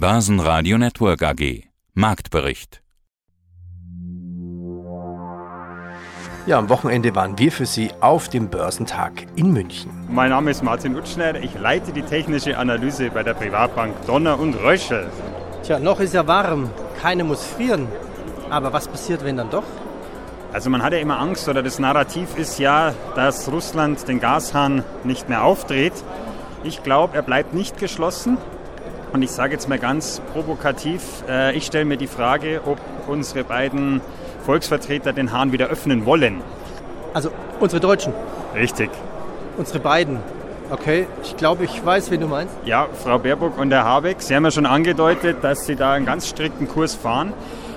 Börsenradio Network AG. Marktbericht. Ja, am Wochenende waren wir für Sie auf dem Börsentag in München. Mein Name ist Martin Utschner. Ich leite die technische Analyse bei der Privatbank Donner und Röschel. Tja, noch ist ja warm. Keiner muss frieren. Aber was passiert, wenn dann doch? Also man hat ja immer Angst oder das Narrativ ist ja, dass Russland den Gashahn nicht mehr aufdreht. Ich glaube, er bleibt nicht geschlossen. Und ich sage jetzt mal ganz provokativ, äh, ich stelle mir die Frage, ob unsere beiden Volksvertreter den Hahn wieder öffnen wollen. Also unsere Deutschen. Richtig. Unsere beiden. Okay, ich glaube, ich weiß, wen du meinst. Ja, Frau Baerbock und Herr Habeck, Sie haben ja schon angedeutet, dass Sie da einen ganz strikten Kurs fahren.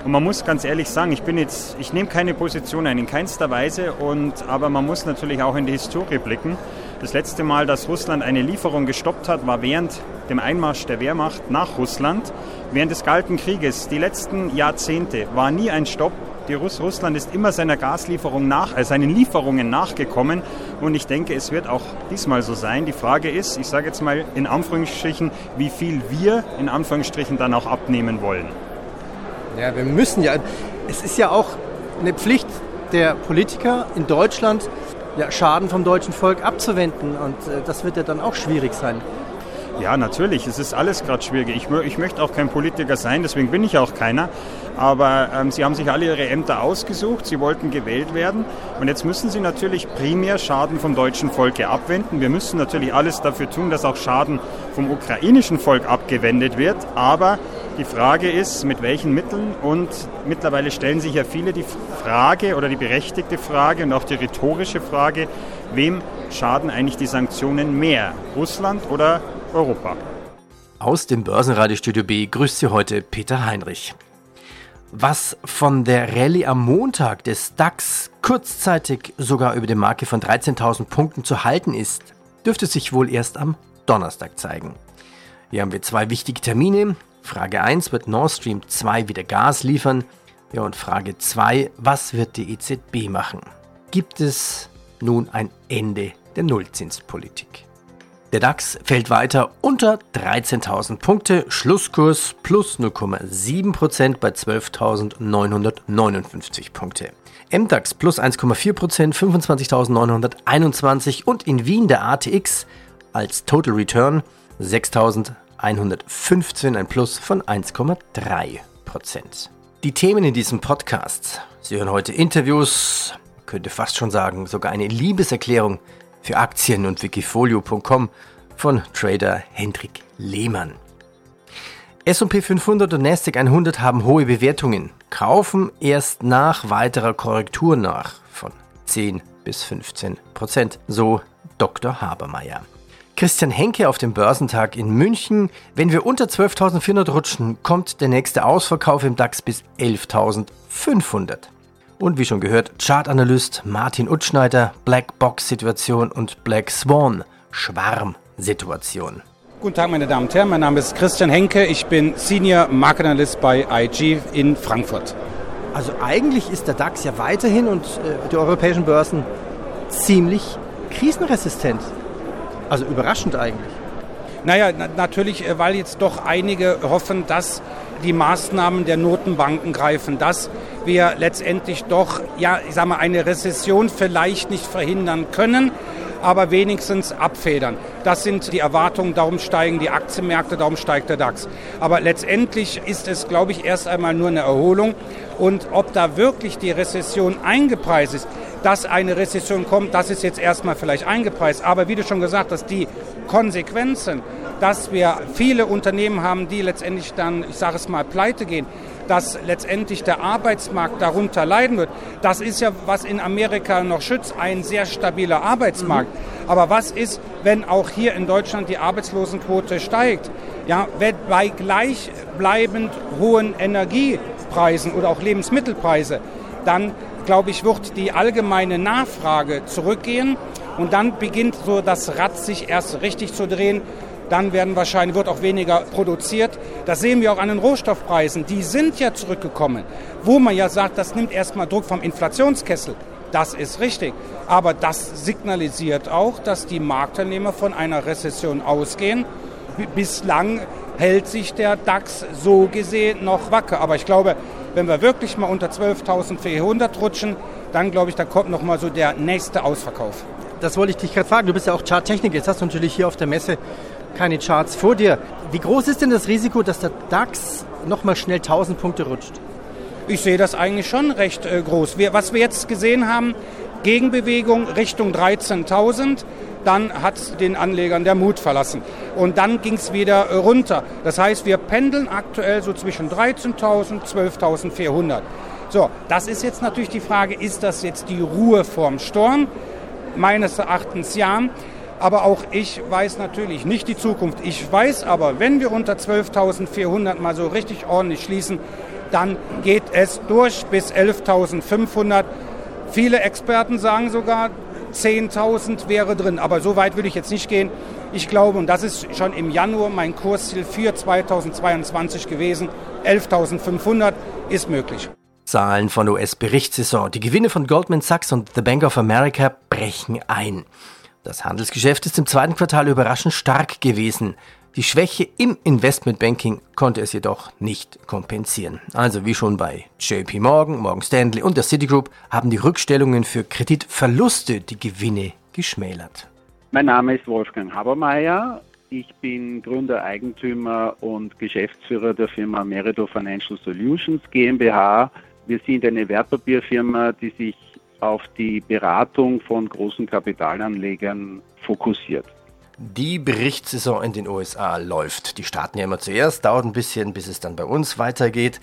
Und man muss ganz ehrlich sagen, ich bin jetzt, ich nehme keine Position ein, in keinster Weise, und, aber man muss natürlich auch in die Historie blicken. Das letzte Mal, dass Russland eine Lieferung gestoppt hat, war während dem Einmarsch der Wehrmacht nach Russland, während des Kalten Krieges. Die letzten Jahrzehnte war nie ein Stopp die Russ Russland ist immer seiner Gaslieferung nach, äh, seinen Lieferungen nachgekommen und ich denke, es wird auch diesmal so sein. Die Frage ist, ich sage jetzt mal in Anführungsstrichen, wie viel wir in Anführungsstrichen dann auch abnehmen wollen. Ja, wir müssen ja, es ist ja auch eine Pflicht der Politiker in Deutschland, ja, Schaden vom deutschen Volk abzuwenden und äh, das wird ja dann auch schwierig sein. Ja, natürlich. Es ist alles gerade schwierig. Ich, ich, möchte auch kein Politiker sein, deswegen bin ich auch keiner. Aber ähm, sie haben sich alle ihre Ämter ausgesucht, sie wollten gewählt werden. Und jetzt müssen sie natürlich primär Schaden vom deutschen Volke abwenden. Wir müssen natürlich alles dafür tun, dass auch Schaden vom ukrainischen Volk abgewendet wird. Aber die Frage ist, mit welchen Mitteln? Und mittlerweile stellen sich ja viele die Frage oder die berechtigte Frage und auch die rhetorische Frage, wem schaden eigentlich die Sanktionen mehr? Russland oder Europa. Aus dem Börsenradiostudio B grüßt Sie heute Peter Heinrich. Was von der Rallye am Montag des DAX kurzzeitig sogar über die Marke von 13.000 Punkten zu halten ist, dürfte sich wohl erst am Donnerstag zeigen. Hier haben wir zwei wichtige Termine. Frage 1, wird Nord Stream 2 wieder Gas liefern? Ja, und Frage 2, was wird die EZB machen? Gibt es nun ein Ende der Nullzinspolitik? Der DAX fällt weiter unter 13.000 Punkte, Schlusskurs plus 0,7% bei 12.959 Punkte. MDAX plus 1,4%, 25.921 und in Wien der ATX als Total Return 6.115, ein Plus von 1,3%. Die Themen in diesem Podcast. Sie hören heute Interviews, könnte fast schon sagen, sogar eine Liebeserklärung für Aktien und Wikifolio.com von Trader Hendrik Lehmann. S&P 500 und Nasdaq 100 haben hohe Bewertungen, kaufen erst nach weiterer Korrektur nach von 10 bis 15 Prozent, so Dr. Habermeier. Christian Henke auf dem Börsentag in München. Wenn wir unter 12.400 rutschen, kommt der nächste Ausverkauf im DAX bis 11.500. Und wie schon gehört, Chartanalyst Martin Utschneider, Blackbox-Situation und Black Swan, Schwarm-Situation. Guten Tag, meine Damen und Herren. Mein Name ist Christian Henke. Ich bin Senior Market Analyst bei IG in Frankfurt. Also eigentlich ist der DAX ja weiterhin und äh, die europäischen Börsen ziemlich krisenresistent. Also überraschend eigentlich. Naja, na natürlich, äh, weil jetzt doch einige hoffen, dass die Maßnahmen der Notenbanken greifen, dass wir letztendlich doch, ja, ich sag mal, eine Rezession vielleicht nicht verhindern können, aber wenigstens abfedern. Das sind die Erwartungen, darum steigen die Aktienmärkte, darum steigt der DAX. Aber letztendlich ist es, glaube ich, erst einmal nur eine Erholung. Und ob da wirklich die Rezession eingepreist ist, dass eine Rezession kommt, das ist jetzt erstmal vielleicht eingepreist. Aber wie du schon gesagt hast, die Konsequenzen, dass wir viele Unternehmen haben, die letztendlich dann, ich sage es mal, pleite gehen, dass letztendlich der Arbeitsmarkt darunter leiden wird. Das ist ja, was in Amerika noch schützt, ein sehr stabiler Arbeitsmarkt. Mhm. Aber was ist, wenn auch hier in Deutschland die Arbeitslosenquote steigt? Ja, bei gleichbleibend hohen Energiepreisen oder auch Lebensmittelpreise, dann glaube ich, wird die allgemeine Nachfrage zurückgehen und dann beginnt so das Rad sich erst richtig zu drehen dann werden wahrscheinlich, wird auch weniger produziert. Das sehen wir auch an den Rohstoffpreisen. Die sind ja zurückgekommen, wo man ja sagt, das nimmt erstmal Druck vom Inflationskessel. Das ist richtig. Aber das signalisiert auch, dass die Marktteilnehmer von einer Rezession ausgehen. Bislang hält sich der DAX so gesehen noch wacker. Aber ich glaube, wenn wir wirklich mal unter 12.400 rutschen, dann glaube ich, da kommt noch mal so der nächste Ausverkauf. Das wollte ich dich gerade fragen. Du bist ja auch Charttechniker. Jetzt hast du natürlich hier auf der Messe keine Charts vor dir. Wie groß ist denn das Risiko, dass der DAX noch mal schnell 1000 Punkte rutscht? Ich sehe das eigentlich schon recht äh, groß. Wir, was wir jetzt gesehen haben, Gegenbewegung Richtung 13.000 dann hat den Anlegern der Mut verlassen. Und dann ging es wieder äh, runter. Das heißt, wir pendeln aktuell so zwischen 13.000 und 12.400. So, das ist jetzt natürlich die Frage, ist das jetzt die Ruhe vorm Sturm? Meines Erachtens ja. Aber auch ich weiß natürlich nicht die Zukunft. Ich weiß aber, wenn wir unter 12.400 mal so richtig ordentlich schließen, dann geht es durch bis 11.500. Viele Experten sagen sogar, 10.000 wäre drin. Aber so weit würde ich jetzt nicht gehen. Ich glaube, und das ist schon im Januar mein Kursziel für 2022 gewesen, 11.500 ist möglich. Zahlen von US-Berichtssaison. Die Gewinne von Goldman Sachs und The Bank of America brechen ein. Das Handelsgeschäft ist im zweiten Quartal überraschend stark gewesen. Die Schwäche im Investmentbanking konnte es jedoch nicht kompensieren. Also wie schon bei JP Morgan, Morgan Stanley und der Citigroup haben die Rückstellungen für Kreditverluste die Gewinne geschmälert. Mein Name ist Wolfgang Habermeier. Ich bin Gründer, Eigentümer und Geschäftsführer der Firma Merito Financial Solutions GmbH. Wir sind eine Wertpapierfirma, die sich auf die Beratung von großen Kapitalanlegern fokussiert. Die Berichtssaison in den USA läuft. Die starten ja immer zuerst, dauert ein bisschen, bis es dann bei uns weitergeht.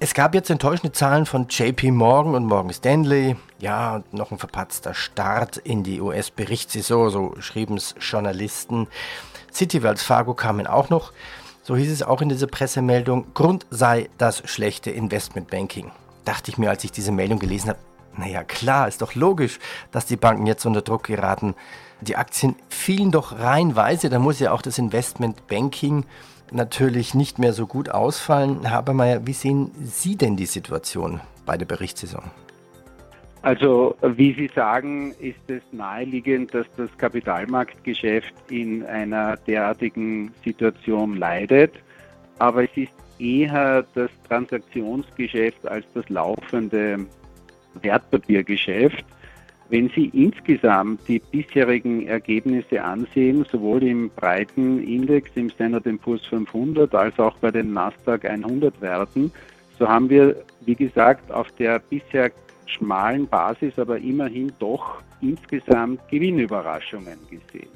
Es gab jetzt enttäuschende Zahlen von JP Morgan und Morgan Stanley. Ja, noch ein verpatzter Start in die US-Berichtssaison, so schrieben es Journalisten. City Wells Fargo kamen auch noch. So hieß es auch in dieser Pressemeldung. Grund sei das schlechte Investmentbanking. Dachte ich mir, als ich diese Meldung gelesen habe, naja, klar, ist doch logisch, dass die Banken jetzt unter Druck geraten. Die Aktien fielen doch reihenweise, da muss ja auch das Investmentbanking natürlich nicht mehr so gut ausfallen. Herr Habermeier, wie sehen Sie denn die Situation bei der Berichtssaison? Also wie Sie sagen, ist es naheliegend, dass das Kapitalmarktgeschäft in einer derartigen Situation leidet. Aber es ist eher das Transaktionsgeschäft als das laufende Wertpapiergeschäft. Wenn Sie insgesamt die bisherigen Ergebnisse ansehen, sowohl im breiten Index, im Standard Poor's 500, als auch bei den Nasdaq 100 Werten, so haben wir, wie gesagt, auf der bisher schmalen Basis, aber immerhin doch insgesamt Gewinnüberraschungen gesehen.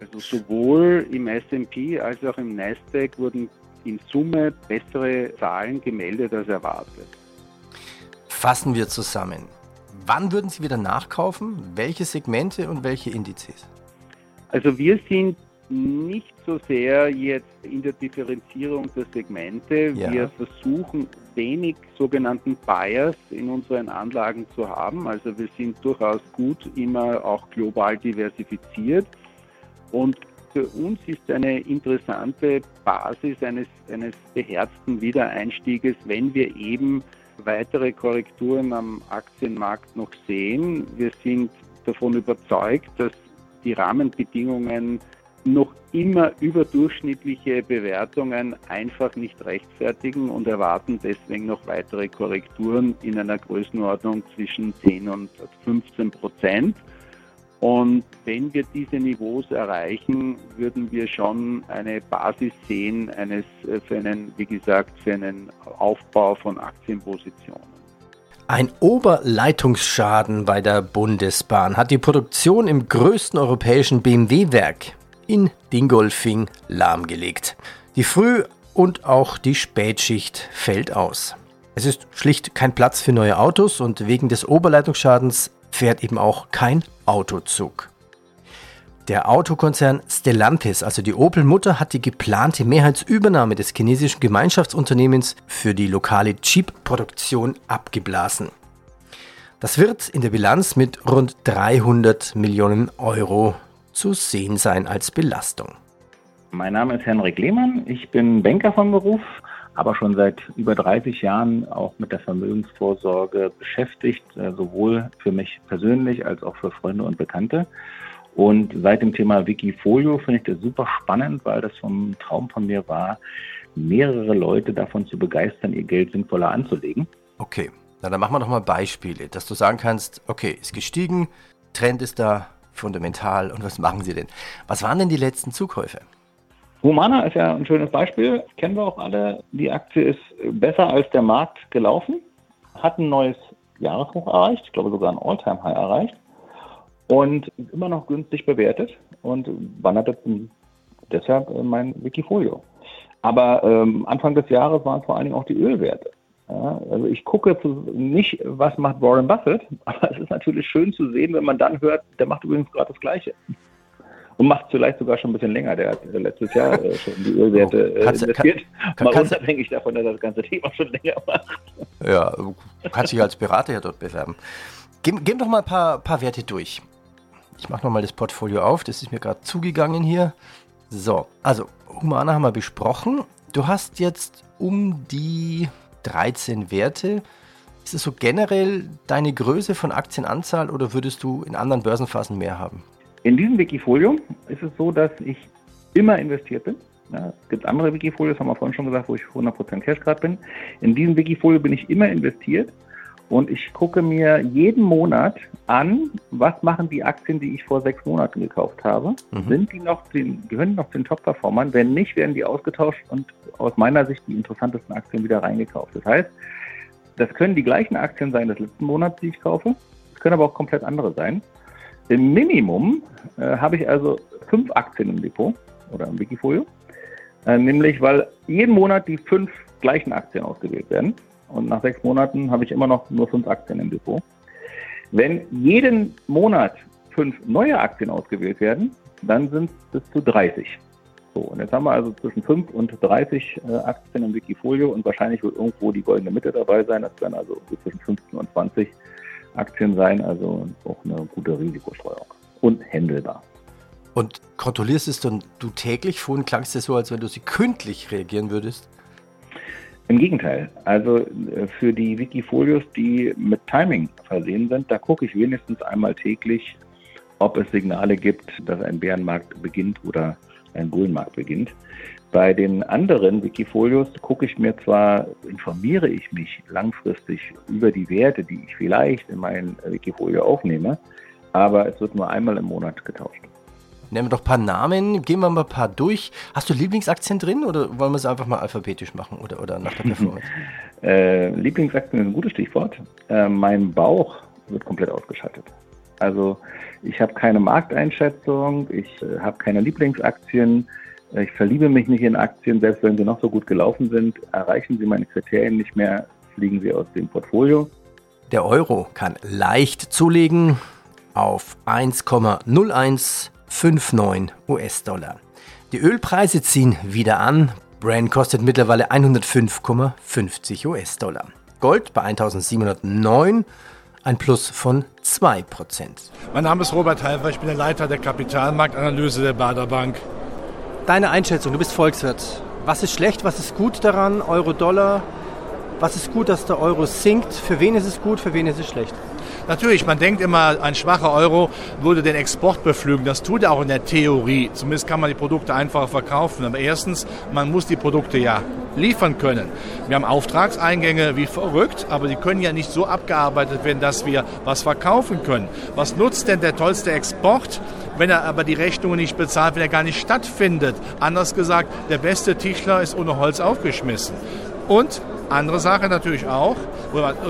Also sowohl im S&P als auch im Nasdaq wurden in Summe bessere Zahlen gemeldet als erwartet. Fassen wir zusammen. Wann würden Sie wieder nachkaufen? Welche Segmente und welche Indizes? Also wir sind nicht so sehr jetzt in der Differenzierung der Segmente. Ja. Wir versuchen wenig sogenannten Bias in unseren Anlagen zu haben. Also wir sind durchaus gut immer auch global diversifiziert. Und für uns ist eine interessante Basis eines, eines beherzten Wiedereinstieges, wenn wir eben weitere Korrekturen am Aktienmarkt noch sehen. Wir sind davon überzeugt, dass die Rahmenbedingungen noch immer überdurchschnittliche Bewertungen einfach nicht rechtfertigen und erwarten deswegen noch weitere Korrekturen in einer Größenordnung zwischen 10 und 15 Prozent. Und wenn wir diese Niveaus erreichen, würden wir schon eine Basis sehen eines äh, für einen, wie gesagt, für einen Aufbau von Aktienpositionen. Ein Oberleitungsschaden bei der Bundesbahn hat die Produktion im größten europäischen BMW-Werk in Dingolfing lahmgelegt. Die Früh- und auch die Spätschicht fällt aus. Es ist schlicht kein Platz für neue Autos und wegen des Oberleitungsschadens fährt eben auch kein Autozug. Der Autokonzern Stellantis, also die Opel-Mutter, hat die geplante Mehrheitsübernahme des chinesischen Gemeinschaftsunternehmens für die lokale Jeep-Produktion abgeblasen. Das wird in der Bilanz mit rund 300 Millionen Euro zu sehen sein als Belastung. Mein Name ist Henrik Lehmann, ich bin Banker von Beruf, aber schon seit über 30 Jahren auch mit der Vermögensvorsorge beschäftigt, äh, sowohl für mich persönlich als auch für Freunde und Bekannte. Und seit dem Thema Wikifolio finde ich das super spannend, weil das vom Traum von mir war, mehrere Leute davon zu begeistern, ihr Geld sinnvoller anzulegen. Okay, na dann machen wir doch mal Beispiele, dass du sagen kannst, okay, ist gestiegen, Trend ist da fundamental und was machen sie denn? Was waren denn die letzten Zukäufe? Humana ist ja ein schönes Beispiel, kennen wir auch alle. Die Aktie ist besser als der Markt gelaufen, hat ein neues Jahreshoch erreicht, ich glaube sogar ein All-Time-High erreicht und ist immer noch günstig bewertet und wandert deshalb mein Wikifolio. Aber ähm, Anfang des Jahres waren vor allen Dingen auch die Ölwerte. Ja, also ich gucke nicht, was macht Warren Buffett, aber es ist natürlich schön zu sehen, wenn man dann hört, der macht übrigens gerade das Gleiche. Und macht vielleicht sogar schon ein bisschen länger. Der hat letztes Jahr äh, schon die Ölwerte äh, kannst, investiert. Kann, mal kannst, unabhängig davon, dass er das ganze Thema schon länger macht. Ja, du kannst dich als Berater ja dort bewerben. Gib, gib doch mal ein paar, paar Werte durch. Ich mache nochmal das Portfolio auf, das ist mir gerade zugegangen hier. So, also Humana haben wir besprochen. Du hast jetzt um die 13 Werte. Ist es so generell deine Größe von Aktienanzahl oder würdest du in anderen Börsenphasen mehr haben? In diesem Wikifolio ist es so, dass ich immer investiert bin. Ja, es gibt andere Wikifolios, haben wir vorhin schon gesagt, wo ich 100% Cash gerade bin. In diesem Wikifolio bin ich immer investiert und ich gucke mir jeden Monat an, was machen die Aktien, die ich vor sechs Monaten gekauft habe. Mhm. Sind die noch, den, gehören die noch zu den Top-Performern? Wenn nicht, werden die ausgetauscht und aus meiner Sicht die interessantesten Aktien wieder reingekauft. Das heißt, das können die gleichen Aktien sein des letzten Monats, die ich kaufe. Es können aber auch komplett andere sein. Im Minimum äh, habe ich also fünf Aktien im Depot oder im Wikifolio. Äh, nämlich, weil jeden Monat die fünf gleichen Aktien ausgewählt werden und nach sechs Monaten habe ich immer noch nur fünf Aktien im Depot. Wenn jeden Monat fünf neue Aktien ausgewählt werden, dann sind es bis zu 30. So, und jetzt haben wir also zwischen 5 und 30 äh, Aktien im Wikifolio und wahrscheinlich wird irgendwo die goldene Mitte dabei sein. Das werden also zwischen 15 und 20 Aktien sein, also auch eine gute Risikostreuung und händelbar. Und kontrollierst es dann du täglich? Vorhin klang es so, als wenn du sie kündlich reagieren würdest. Im Gegenteil. Also äh, für die Wikifolios, die mit Timing versehen sind, da gucke ich wenigstens einmal täglich, ob es Signale gibt, dass ein Bärenmarkt beginnt oder ein Bullenmarkt beginnt. Bei den anderen Wikifolios gucke ich mir zwar, informiere ich mich langfristig über die Werte, die ich vielleicht in mein Wikifolio aufnehme, aber es wird nur einmal im Monat getauscht. Nehmen wir doch ein paar Namen, gehen wir mal ein paar durch. Hast du Lieblingsaktien drin oder wollen wir es einfach mal alphabetisch machen oder, oder nach der Performance? äh, Lieblingsaktien ist ein gutes Stichwort. Äh, mein Bauch wird komplett ausgeschaltet. Also ich habe keine Markteinschätzung, ich äh, habe keine Lieblingsaktien, ich verliebe mich nicht in Aktien, selbst wenn sie noch so gut gelaufen sind, erreichen sie meine Kriterien nicht mehr, fliegen sie aus dem Portfolio. Der Euro kann leicht zulegen auf 1,01 5,9 US-Dollar. Die Ölpreise ziehen wieder an. Brand kostet mittlerweile 105,50 US-Dollar. Gold bei 1709, ein Plus von 2%. Mein Name ist Robert Halver, ich bin der Leiter der Kapitalmarktanalyse der Bader Bank. Deine Einschätzung, du bist Volkswirt. Was ist schlecht, was ist gut daran? Euro-Dollar. Was ist gut, dass der Euro sinkt? Für wen ist es gut, für wen ist es schlecht? Natürlich, man denkt immer, ein schwacher Euro würde den Export beflügen. Das tut er auch in der Theorie. Zumindest kann man die Produkte einfacher verkaufen. Aber erstens, man muss die Produkte ja liefern können. Wir haben Auftragseingänge wie verrückt, aber die können ja nicht so abgearbeitet werden, dass wir was verkaufen können. Was nutzt denn der tollste Export, wenn er aber die Rechnungen nicht bezahlt, wenn er gar nicht stattfindet? Anders gesagt, der beste Tischler ist ohne Holz aufgeschmissen. Und andere Sache natürlich auch,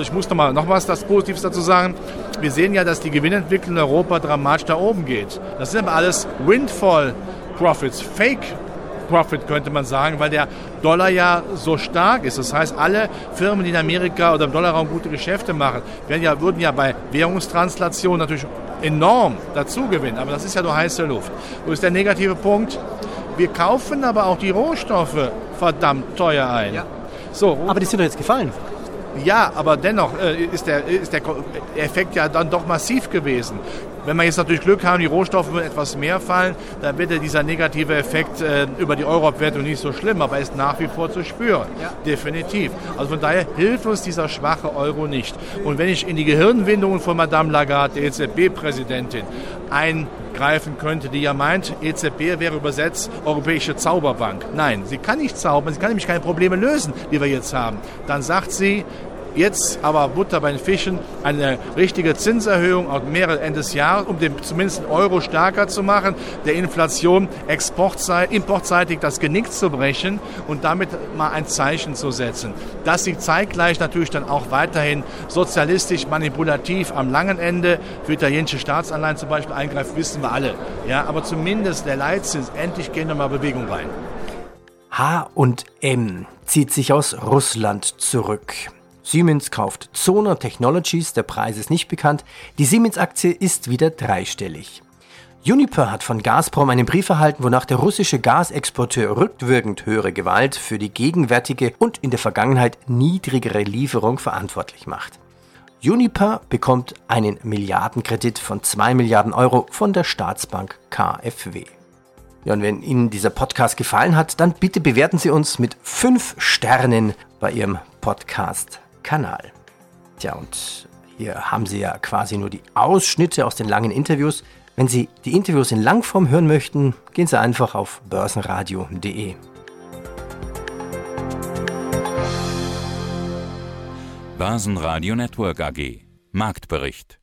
ich muss noch mal noch was das Positives dazu sagen. Wir sehen ja, dass die Gewinnentwicklung in Europa dramatisch da oben geht. Das sind aber alles Windfall Profits, Fake Profit könnte man sagen, weil der Dollar ja so stark ist. Das heißt, alle Firmen, die in Amerika oder im Dollarraum gute Geschäfte machen, werden ja, würden ja bei Währungstranslation natürlich enorm dazu gewinnen. Aber das ist ja nur heiße Luft. Wo ist der negative Punkt? Wir kaufen aber auch die Rohstoffe verdammt teuer ein. Ja. So, aber die sind doch jetzt gefallen. Ja, aber dennoch äh, ist, der, ist der Effekt ja dann doch massiv gewesen. Wenn wir jetzt natürlich Glück haben, die Rohstoffe würden etwas mehr fallen, dann wird dieser negative Effekt äh, über die Euro-Abwertung nicht so schlimm, aber er ist nach wie vor zu spüren. Ja. Definitiv. Also von daher hilft uns dieser schwache Euro nicht. Und wenn ich in die Gehirnwindungen von Madame Lagarde, der EZB-Präsidentin, eingreifen könnte, die ja meint, EZB wäre übersetzt Europäische Zauberbank. Nein, sie kann nicht zaubern, sie kann nämlich keine Probleme lösen, die wir jetzt haben. Dann sagt sie, Jetzt aber Butter bei den Fischen, eine richtige Zinserhöhung auf mehrere Ende des Jahres, um den zumindest Euro stärker zu machen, der Inflation importseitig das Genick zu brechen und damit mal ein Zeichen zu setzen. Dass sie zeitgleich natürlich dann auch weiterhin sozialistisch manipulativ am langen Ende für italienische Staatsanleihen zum Beispiel eingreift, wissen wir alle. Ja, aber zumindest der Leitzins, endlich gehen wir mal Bewegung rein. H und M zieht sich aus Russland zurück. Siemens kauft Zoner Technologies, der Preis ist nicht bekannt. Die Siemens-Aktie ist wieder dreistellig. Uniper hat von Gazprom einen Brief erhalten, wonach der russische Gasexporteur rückwirkend höhere Gewalt für die gegenwärtige und in der Vergangenheit niedrigere Lieferung verantwortlich macht. Uniper bekommt einen Milliardenkredit von 2 Milliarden Euro von der Staatsbank KfW. Ja, und wenn Ihnen dieser Podcast gefallen hat, dann bitte bewerten Sie uns mit 5 Sternen bei Ihrem Podcast Kanal. Tja, und hier haben Sie ja quasi nur die Ausschnitte aus den langen Interviews. Wenn Sie die Interviews in Langform hören möchten, gehen Sie einfach auf börsenradio.de. Börsenradio Network AG Marktbericht